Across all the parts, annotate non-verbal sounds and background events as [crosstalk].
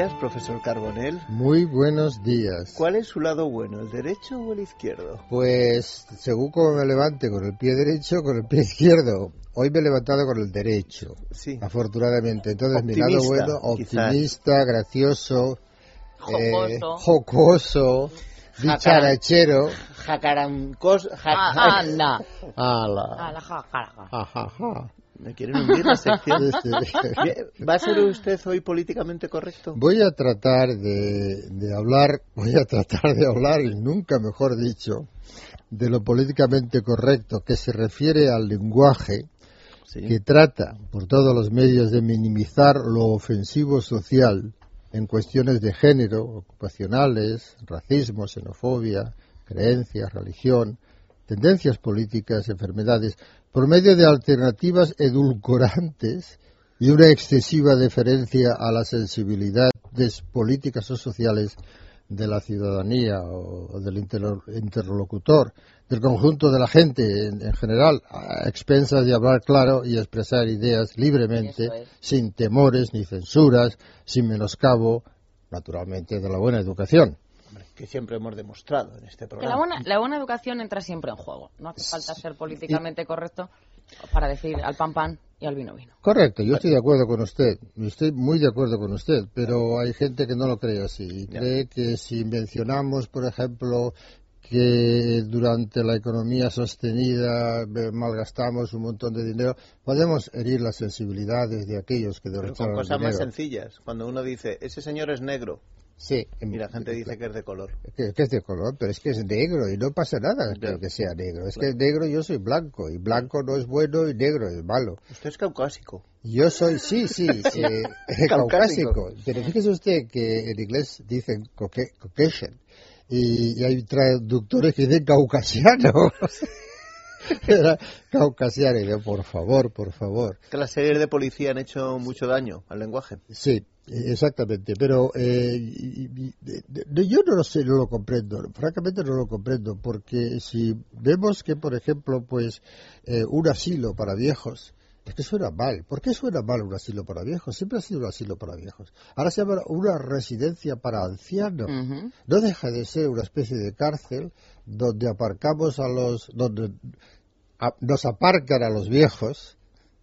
buenos días, profesor Carbonell. Muy buenos días. ¿Cuál es su lado bueno, el derecho o el izquierdo? Pues según como me levante con el pie derecho, con el pie izquierdo. Hoy me he levantado con el derecho, Sí. afortunadamente. Entonces mi Optimista, lado bueno, quizás. optimista, gracioso, eh, Jocoso. jocoso, dicharachero. Jacarancos. jac- Ah, anda. Ala. A la ja, ja, ja. Ja, ja, ja. ¿Me quieren hundir la sección? Bien, [laughs] ¿Va a ser usted hoy políticamente correcto? Voy a tratar de, de hablar, voy a tratar de hablar, y nunca mejor dicho, de lo políticamente correcto, que se refiere al lenguaje Sí. que trata por todos los medios de minimizar lo ofensivo social en cuestiones de género, ocupacionales, racismo, xenofobia, creencias, religión, tendencias políticas, enfermedades, por medio de alternativas edulcorantes y una excesiva deferencia a las sensibilidades políticas o sociales de la ciudadanía o del interlo- interlocutor, del conjunto de la gente en, en general, a expensas de hablar claro y expresar ideas libremente, es. sin temores ni censuras, sin menoscabo, naturalmente, de la buena educación. Que siempre hemos demostrado en este Que la programa. buena, la buena educación entra siempre en juego. No hace falta ser políticamente correcto para decir al pan pan y al vino vino. Correcto, yo estoy de acuerdo con usted, estoy muy de acuerdo con usted, pero hay gente que no lo cree así y cree que si mencionamos, por ejemplo, que durante la economía sostenida eh, malgastamos un montón de dinero, podemos herir las sensibilidades de aquellos que derrocharon con el cosas más sencillas. Cuando uno dice, ese señor es negro, Sí, y la gente dice que es de color. que, que es de color, pero es que es negro y no pasa nada que, que sea negro. Es que es negro yo soy blanco y blanco no es bueno y negro es malo. Usted es caucásico. Yo soy, sí, sí, [laughs] [laughs] eh, Caucásico. caucásico. Pero fíjese usted que en inglés dicen cauca- Caucasian y, y hay traductores que dicen caucasiano. [laughs] Era caucasiano, y yo, por favor, por favor. Que las series de policía han hecho mucho daño al lenguaje. Sí, exactamente, pero eh, yo no lo sé, no lo comprendo, francamente no lo comprendo, porque si vemos que, por ejemplo, pues eh, un asilo para viejos, es que suena mal, ¿por qué suena mal un asilo para viejos? Siempre ha sido un asilo para viejos. Ahora se llama una residencia para ancianos. No deja de ser una especie de cárcel donde aparcamos a los, donde a- nos aparcan a los viejos.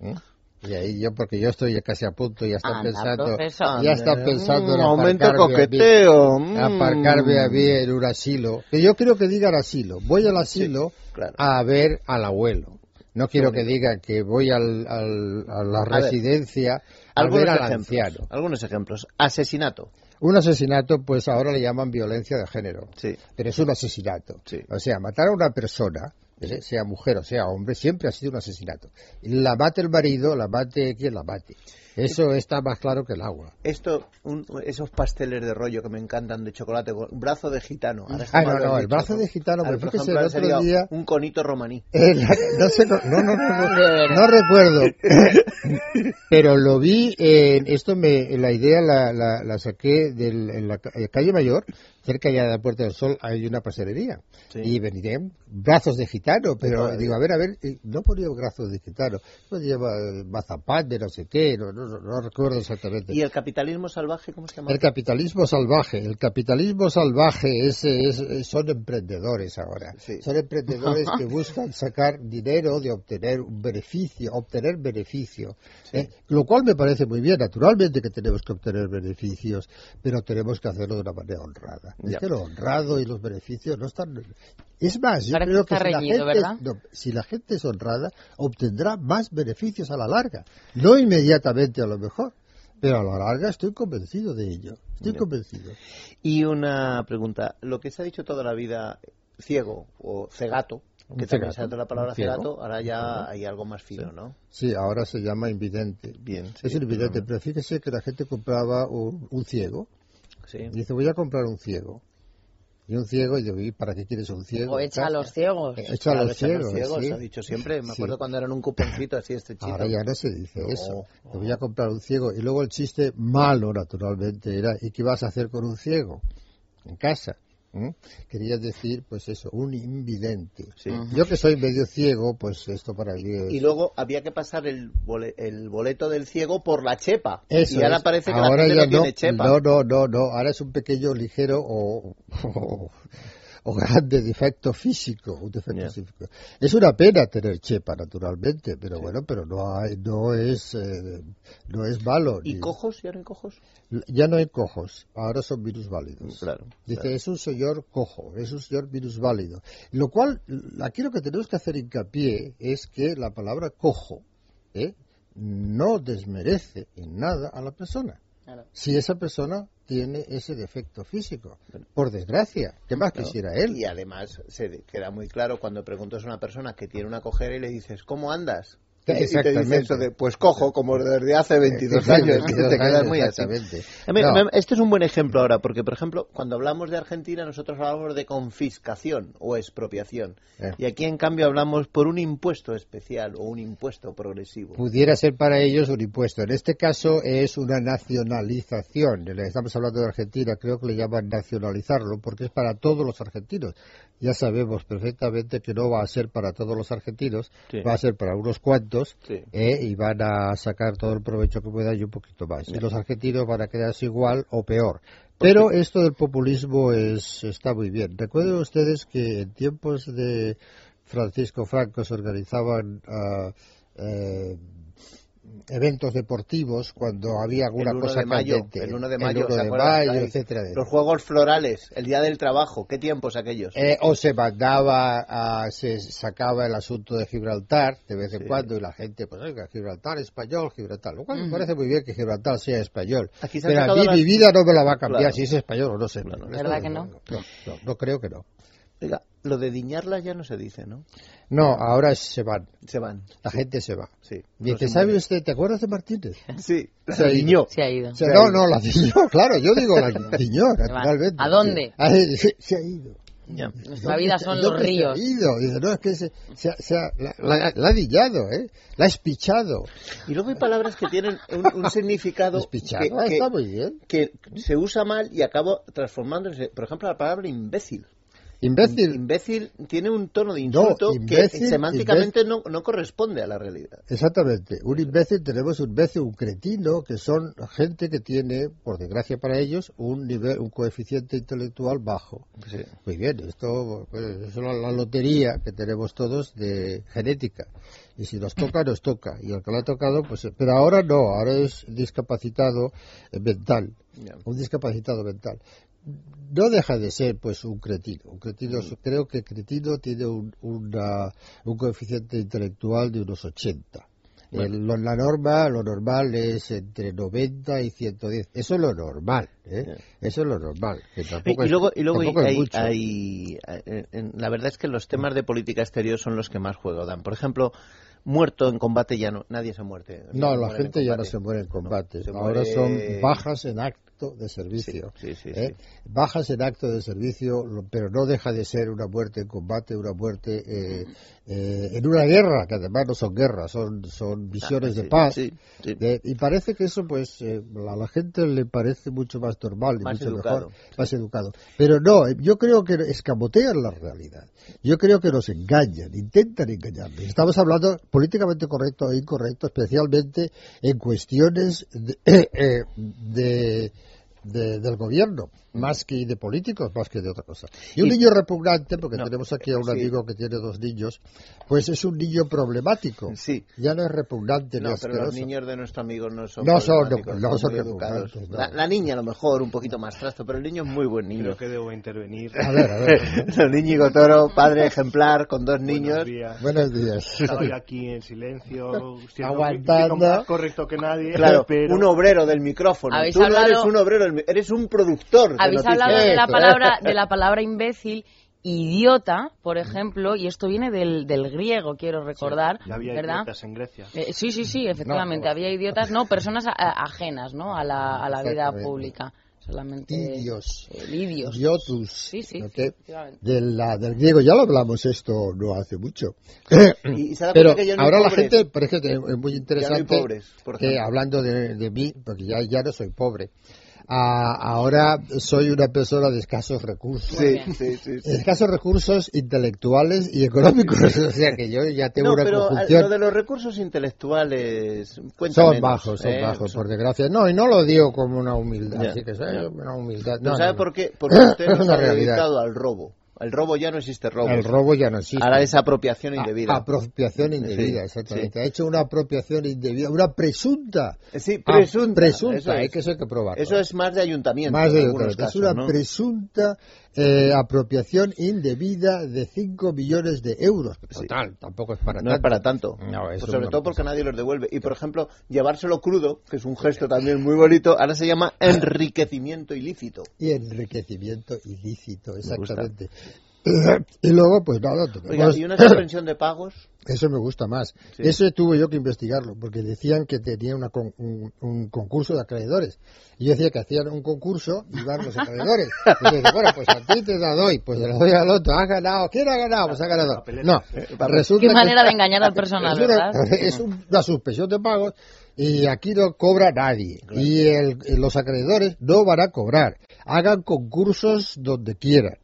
¿eh? Y ahí yo, porque yo estoy ya casi a punto, ya están Anda, pensando, profesor. ya están pensando en Mm, aumento aparcarme a mí- coqueteo. mm. aparcarme a mí en un asilo. Que yo quiero que digan asilo. Voy al asilo claro. a ver al abuelo. No quiero que digan que voy al, al- a la residencia a ver al ejemplos. anciano. Algunos ejemplos. Asesinato. Un asesinato, pues ahora le llaman violencia de género. Sí. pero es un asesinato. Sí. O sea, matar a una persona. Sea mujer o sea hombre, siempre ha sido un asesinato. La mate el marido, la mate quien la mate. Eso está más claro que el agua. Esto, un- esos pasteles de rollo que me encantan de chocolate, con brazo de gitano. Ah, no, no, el brazo de gitano, pero por fíjese, ejemplo, el otro día- Un conito romaní. Eh, no, sé, no, no, no, no, no recuerdo, [laughs] pero lo vi, en, esto me, la idea la, la, la saqué del, en la ca- eh, calle Mayor, cerca ya de la Puerta del Sol hay una pastelería, Sí. y venían brazos de gitano, pero digo, a ver, a ver, eh, no ponía brazos de gitano, no lleva eh, mazapán de no sé qué, no, no, no, no recuerdo exactamente. ¿Y el capitalismo salvaje cómo se llama? El capitalismo salvaje, el capitalismo salvaje es, es- es- son emprendedores ahora. Sí. Son emprendedores que buscan sacar dinero de obtener un beneficio, obtener beneficio. ¿eh? Lo cual me parece muy bien. Naturalmente que tenemos que obtener beneficios, pero tenemos que hacerlo de una manera honrada. Es Ya. que lo honrado y los beneficios no están. Es más, yo Parece creo que que si la, reñido, gente, ¿verdad? no, si la gente es honrada, obtendrá más beneficios a la larga. No inmediatamente a lo mejor. Pero a la larga estoy convencido de ello. Estoy Ya. convencido. Y una pregunta. Lo que se ha dicho toda la vida, ciego o cegato, que también se ha la palabra cegato, ahora ya hay algo más fino, ¿no? Sí, ahora se llama invidente. Bien. es sí, invidente, pero fíjese que la gente compraba un, un ciego. Sí. Dice, voy a comprar un ciego. Y un ciego, y digo, ¿y para qué quieres un ciego? O echa a los ciegos. Eh, Echa a Claro, los ciegos, ciegos, sí. se ha dicho siempre. Me Sí. acuerdo cuando eran un cuponcito así estrechito. Ahora ya no se dice No, eso. no. Te voy a comprar un ciego. Y luego el chiste malo, naturalmente, era, ¿y qué vas a hacer con un ciego? En casa. ¿Mm? Quería decir, pues eso, un invidente. Sí. Yo que soy medio ciego, pues esto para mí es... Y luego había que pasar el, bole- el boleto del ciego por la chepa. Eso y ahora es. parece que Ahora la gente ya no tiene chepa. No, no, no, no. Ahora es un pequeño, ligero o, [laughs] o, o grande defecto físico. Un defecto físico. Es una pena tener chepa, naturalmente, pero bueno, pero no hay, no es, eh, no es malo. ¿Y ni- cojos? ¿Ya no hay cojos? Ya no hay cojos, ahora son virus válidos. Claro. Dice, claro. es un señor cojo, es un señor virus válido. Lo cual, aquí lo que tenemos que hacer hincapié es que la palabra cojo ¿eh? no desmerece en nada a la persona. Claro. Si esa persona tiene ese defecto físico, por desgracia, ¿qué más Claro. quisiera él? Y además se queda muy claro cuando preguntas a una persona que tiene una cojera y le dices, ¿cómo andas? Y te- y te dice Exactamente. eso de, pues cojo, como desde hace 22 años. que te quedas muy así. Exactamente. No. Este es un buen ejemplo ahora, porque, por ejemplo, cuando hablamos de Argentina, nosotros hablamos de confiscación o expropiación. Eh. Y aquí, en cambio, hablamos por un impuesto especial o un impuesto progresivo. pudiera ser para ellos un impuesto. En este caso es una nacionalización. Estamos hablando de Argentina, creo que le llaman nacionalizarlo porque es para todos los argentinos. Ya sabemos perfectamente que no va a ser para todos los argentinos, Sí. va a ser para unos cuantos Sí. ¿eh? y van a sacar todo el provecho que puedan y un poquito más. Y los argentinos van a quedarse igual o peor. Pero esto del populismo es, está muy bien. Recuerden ustedes que en tiempos de Francisco Franco se organizaban ah, eh, eventos deportivos cuando había alguna el 1 cosa de mayo, candente. el 1 de El mayo, 1 ¿se de acuerdan? mayo, Ahí, etcétera. Los Juegos Florales, el Día del Trabajo, ¿qué tiempos aquellos? Eh, o se mandaba, a- se sacaba el asunto de Gibraltar de vez en Sí. cuando y la gente, pues oiga, Gibraltar español, Gibraltar. Lo cual me parece muy bien que Gibraltar sea español. Aquí se Pero a mí las- mi vida no me la va a cambiar Claro. si es español o no sé. Claro. Esto ¿Verdad que no? No, no, no creo que no. Oiga, lo de diñarlas ya no se dice, ¿no? No, ahora se van. Se van. La gente se va. Sí. Dice, No ¿sabe usted? ¿Te acuerdas de Martínez? [laughs] Sí, Se se ha ido. diñó. Se ha ido. No, no, la diñó, claro, yo digo la [laughs] diñó, naturalmente. ¿A dónde? Se, [laughs] se ha ido. Ya. Nuestra vida son ¿Dónde los se ha ríos. ido? Dice, no, es que se, se ha- se ha- la, la- la ha diñado, ¿eh? La ha espichado. Y luego hay palabras que tienen un, un significado Espichado, que, ah, que- está muy bien. que se usa mal y acaba transformándose. Por ejemplo, la palabra imbécil. Imbécil. Imbécil tiene un tono de insulto imbécil, que semánticamente no, no corresponde a la realidad. Exactamente. Un imbécil, tenemos un imbécil, un cretino, que son gente que tiene, por desgracia para ellos, un nivel, un coeficiente intelectual bajo. Sí. Muy bien, esto pues, es la, la lotería que tenemos todos de genética. Y si nos toca, nos toca. Y al que le ha tocado, pues. Pero ahora no, ahora es discapacitado mental. Un discapacitado mental. No deja de ser, pues, un cretino. Un cretino, creo que cretino tiene un, una- un coeficiente intelectual de unos 80. El- lo- la norma, lo normal es entre 90 y 110. Eso es lo normal, ¿eh? Eso es lo normal. que Y, tampoco y es- luego, y luego hay, es hay- hay- la verdad es que los temas de política exterior son los que más juego dan. Por ejemplo, muerto en combate ya no, nadie se muere. No, la muere gente ya no se muere en combate. Ahora muere- son bajas en acto de servicio. Sí, sí, sí, ¿eh? Bajas en acto de servicio, pero no deja de ser una muerte en combate, una muerte eh, eh, en una guerra, que además no son guerras, son, son misiones de paz. y parece que eso, pues, a la gente le parece mucho más normal y Más mucho educado, mejor, más educado. Pero no, yo creo que escamotean la realidad. Yo creo que nos engañan, intentan engañarnos. Estamos hablando políticamente correcto e incorrecto, especialmente en cuestiones de, [coughs] de- de- del gobierno, más que de políticos, más que de otra cosa. Y un Y- niño repugnante, porque No, tenemos aquí a un sí. amigo que tiene dos niños, pues es un niño problemático. Sí. Ya no es repugnante No, pero los niños de nuestro amigo no son No son- problemáticos, no son educados. repugnantes, no. La, la niña a lo mejor un poquito más trasto, pero el niño es muy buen niño. Creo que debo intervenir. A ver, a ver. [laughs] el Íñigo Toro, padre ejemplar con dos Buenos niños. días. Buenos días. Estaba yo aquí en silencio, siendo, Aguantando. siendo más correcto que nadie. Claro, pero un obrero del micrófono. Tú no hablado- eres un obrero, del eres un productor. de Habéis noticias. hablado de la palabra de la palabra imbécil, idiota, por ejemplo, y esto viene del, del griego, quiero recordar, ya había ¿verdad? idiotas en Grecia. Eh, sí, sí, sí, efectivamente, No, había idiotas, no, personas a- ajenas, ¿no? A la, a la vida pública, solamente Idios. eh, idios. Idiotus. Sí, sí, ¿ok? efectivamente. De la- del griego, ya lo hablamos esto no hace mucho. Y, y se da [coughs] Pero que ya no ahora la gente, por ejemplo, es muy interesante pobres, por que hablando de, de mí, porque ya, ya no soy pobre. A- ahora soy una persona de escasos recursos. Sí, sí, sí. Escasos recursos intelectuales y económicos. [laughs] O sea que yo ya tengo No, una pero a- conjunción. lo de los recursos intelectuales Son bajos, son ¿eh? bajos, Son- por desgracia. No, y no lo digo como una humildad, así que soy una humildad. ¿No sabe no, por qué? [coughs] Porque usted Es no se una ha realidad. dedicado al robo. El robo ya no existe robo. El robo ya no existe. Ahora es apropiación A- indebida. Apropiación indebida, Sí, exactamente. Ha hecho una apropiación indebida, una presunta. Sí, Ah, presunta. presunta, eso hay es. que eso hay que probarlo. Eso es más de ayuntamiento. Más de en algunos otra. Es casos, una ¿no? presunta eh, apropiación indebida de 5 millones de euros. Sí. Total, tampoco es para No es tanto. para tanto. No, Pues eso sobre no todo porque nadie los devuelve. Y por ejemplo, llevárselo crudo, que es un gesto también muy bonito, ahora se llama enriquecimiento ilícito. Y enriquecimiento ilícito, exactamente. [laughs] Y luego, pues nada, Oiga, tenemos- ¿y una suspensión de pagos? Eso me gusta más. Sí. Eso tuve yo que investigarlo, porque decían que tenía una con- un, un concurso de acreedores. Y yo decía que hacían un concurso y iban los acreedores. [laughs] Y yo decía, bueno, pues a ti te la doy, pues se la doy al otro. Ha ganado. ¿Quién ha ganado? Pues ha ganado. No, resulta Qué que- manera de engañar al personal, es una, ¿verdad? [laughs] es un- una suspensión de pagos y aquí no cobra nadie. Y el- los acreedores no van a cobrar. Hagan concursos donde quieran.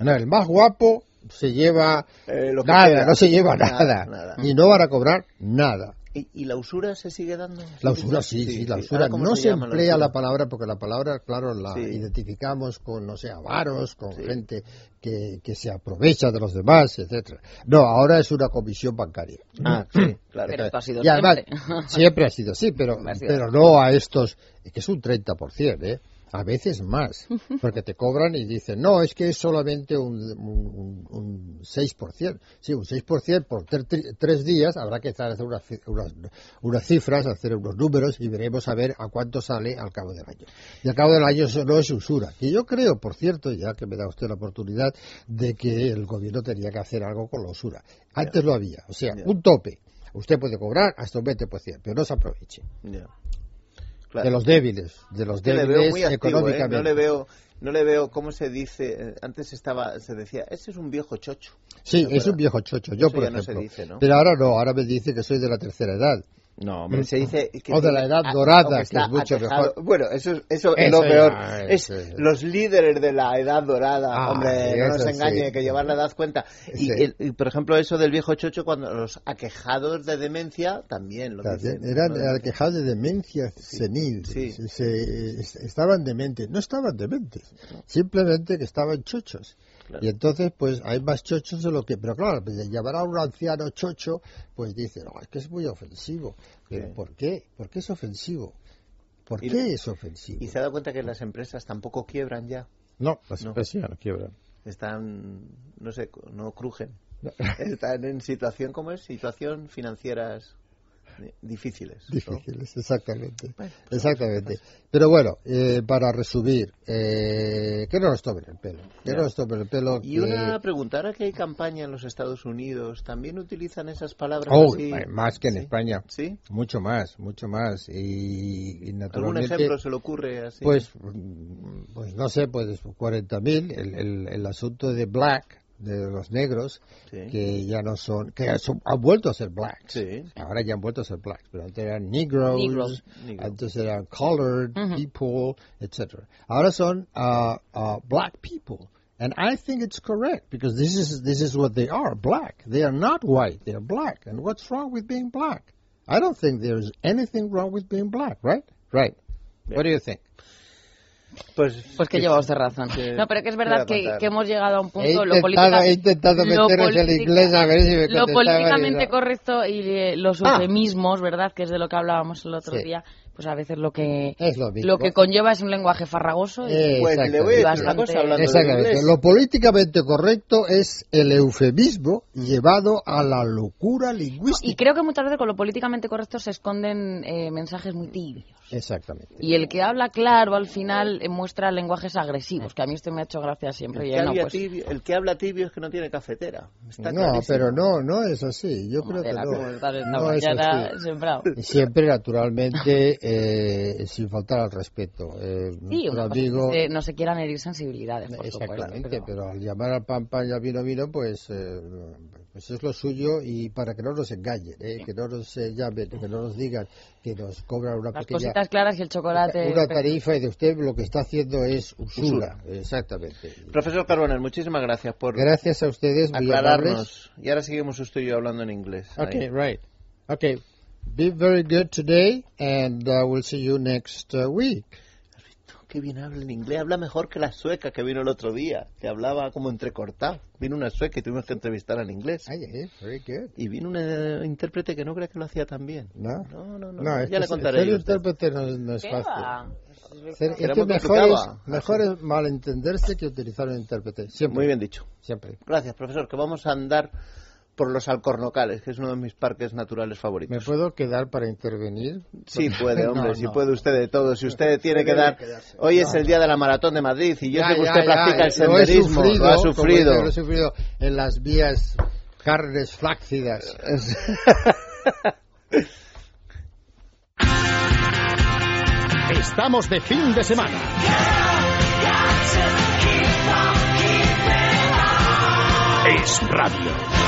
No, el más guapo se lleva Eh, lo que nada, no se lleva Nada, nada, nada. Y no van a cobrar nada. ¿Y, y la usura se sigue dando? La usura sí, sí, la usura. Ahora, ¿cómo No se, emplea la palabra porque la palabra, claro, la Sí. identificamos con, no sé, avaros, con Sí. gente que, que se aprovecha de los demás, etcétera. No, ahora es una comisión bancaria. Ah, sí, [clears throat] claro. Pero esto ha sido Y además, siempre. [laughs] siempre ha sido así, pero, sido. pero no a estos, que es un 30%, ¿eh? A veces más, porque te cobran y dicen, no, es que es solamente un, un, un- un 6%. Sí, un 6% por ter- tres días, habrá que hacer unas, unas, unas cifras, hacer unos números y veremos a ver a cuánto sale al cabo del año. Y al cabo del año eso no es usura. Y yo creo, por cierto, ya que me da usted la oportunidad, de que el gobierno tenía que hacer algo con la usura. Antes lo había, o sea, un tope. Usted puede cobrar hasta un 20%, pero no se aproveche. Claro. De los débiles, de los le débiles veo muy activo, ¿eh? económicamente. No le veo, no le veo, ¿cómo se dice? Eh, Antes estaba, se decía, ese es un viejo chocho. Sí, ¿Se es un viejo chocho, yo Eso por ya no se ejemplo. dice, ¿no? Pero ahora no, ahora me dice que soy de la tercera edad. No, hombre, se dice... Que O de la edad dorada, que es está mucho mejor. Bueno, eso, es- eso, es Eso lo peor. ya, es eso los líderes de la edad dorada. Ah, hombre, no nos eso engañe, sí. que llevar la edad cuenta. Y, Sí. el- y, por ejemplo, eso del viejo chocho, cuando los aquejados de demencia también lo También dicen. Eran ¿no? aquejados de demencia senil. sí. Se- se- es- estaban dementes. No estaban dementes. Simplemente que estaban chochos. Claro. Y entonces, pues hay más chochos de lo que. Pero claro, de llamar a un anciano chocho, pues dice, no, es que es muy ofensivo. ¿Pero Sí. por qué? ¿Por qué es ofensivo? ¿Por Y- qué es ofensivo? Y se ha dado cuenta que las empresas tampoco quiebran ya. No, las No. empresas ya no quiebran. Están, no sé, no crujen. [laughs] Están en situación, ¿cómo es? Situación financieras eh, difíciles. ¿no? Difíciles, exactamente. Bueno, pues Exactamente. Pero bueno, eh, para resumir, eh, que no nos tomen el pelo. Que Ya. no nos tomen el pelo. Y que- una pregunta, ahora que hay campaña en los Estados Unidos, ¿también utilizan esas palabras Oh, así? más que en Sí. España. ¿Sí? Mucho más, mucho más. Y, y ¿Algún naturalmente. ejemplo se le ocurre así? Pues, mm, pues no sé, pues 40.000. El, el, el asunto de black, de los negros, Sí. que ya no son. que son- han vuelto a ser blacks. Sí. Ahora ya han vuelto a ser blacks, pero antes eran negroes, Negros. Negro. antes eran colored Ujú. people, etc. Ahora son uh, uh, black people. And I think it's correct because this is this is what they are, black. They are not white, they are black. And what's wrong with being black? I don't think there's anything wrong with being black, right? Right. What do you think? Pues, Pues que lleva usted razón. que- No, pero que es que verdad que, que hemos llegado a un He punto... lo intentado, política- he intentado lo meterles el política- inglés a ver si me Lo políticamente correcto y eh, los Ah. eufemismos, ¿verdad? Que es de lo que hablábamos el otro Sí. día, pues a veces lo que Es lo mismo. lo que conlleva es un lenguaje farragoso. y- Pues le voy a decir una Bastante- cosa hablando de Exactamente. Lo políticamente correcto es el eufemismo llevado a la locura lingüística. Y creo que muchas veces con lo políticamente correcto se esconden eh, mensajes muy tibios. Exactamente. Y el que habla claro al final eh, muestra lenguajes agresivos, que a mí esto me ha hecho gracia siempre. El que, no, pues, tibio- el que habla tibio es que no tiene cafetera. Está No, clarísimo. pero no, no es así. Yo creo que no. es así. sembrado. Siempre, naturalmente, [laughs] eh, sin faltar al respeto. Eh, Sí, nuestro una cosa amigo, es que no se quieran herir sensibilidades, por Exactamente, supuesto. pero... al llamar al pan pan y al vino vino, pues, eh, pues es lo suyo y para que no nos engañen, ¿eh? que no nos eh, llamen, que no nos digan que nos cobran una Las pequeña cositas claras y el chocolate... una tarifa y de usted lo que está haciendo es usura. Exactamente. Profesor Carbonell, muchísimas gracias por Gracias a ustedes, aclararnos. Y ahora seguimos usted y yo hablando en inglés. Ahí. Okay, right. Okay, be very good today and uh, we'll see you next uh, week. Qué bien habla en inglés. Habla mejor que la sueca que vino el otro día, que hablaba como entrecortado. Vino una sueca y tuvimos que entrevistar en inglés. Ay, eh, very good. Y vino una intérprete que no cree que lo hacía tan bien. ¿No? No, no, no. No, es ya le contaré. ser intérprete no, es- no es ¿Qué fácil. es Era que mejor es, mejor es malentenderse que utilizar un intérprete. Siempre. Muy bien dicho. Siempre. Gracias, profesor, que vamos a andar por los alcornocales, que es uno de mis parques naturales ¿Me favoritos. puedo quedar para intervenir? Sí puede, [laughs] hombre, No, si no. puede usted de todo. Si usted tiene que dar... quedarse. Hoy es el día de la maratón de Madrid y yo Ya, sé que usted ya, practica el lo he senderismo, sufrido, lo ha como sufrido. dice, Lo he sufrido en las vías carnes flácidas. [laughs] Estamos de fin de semana. Es radio.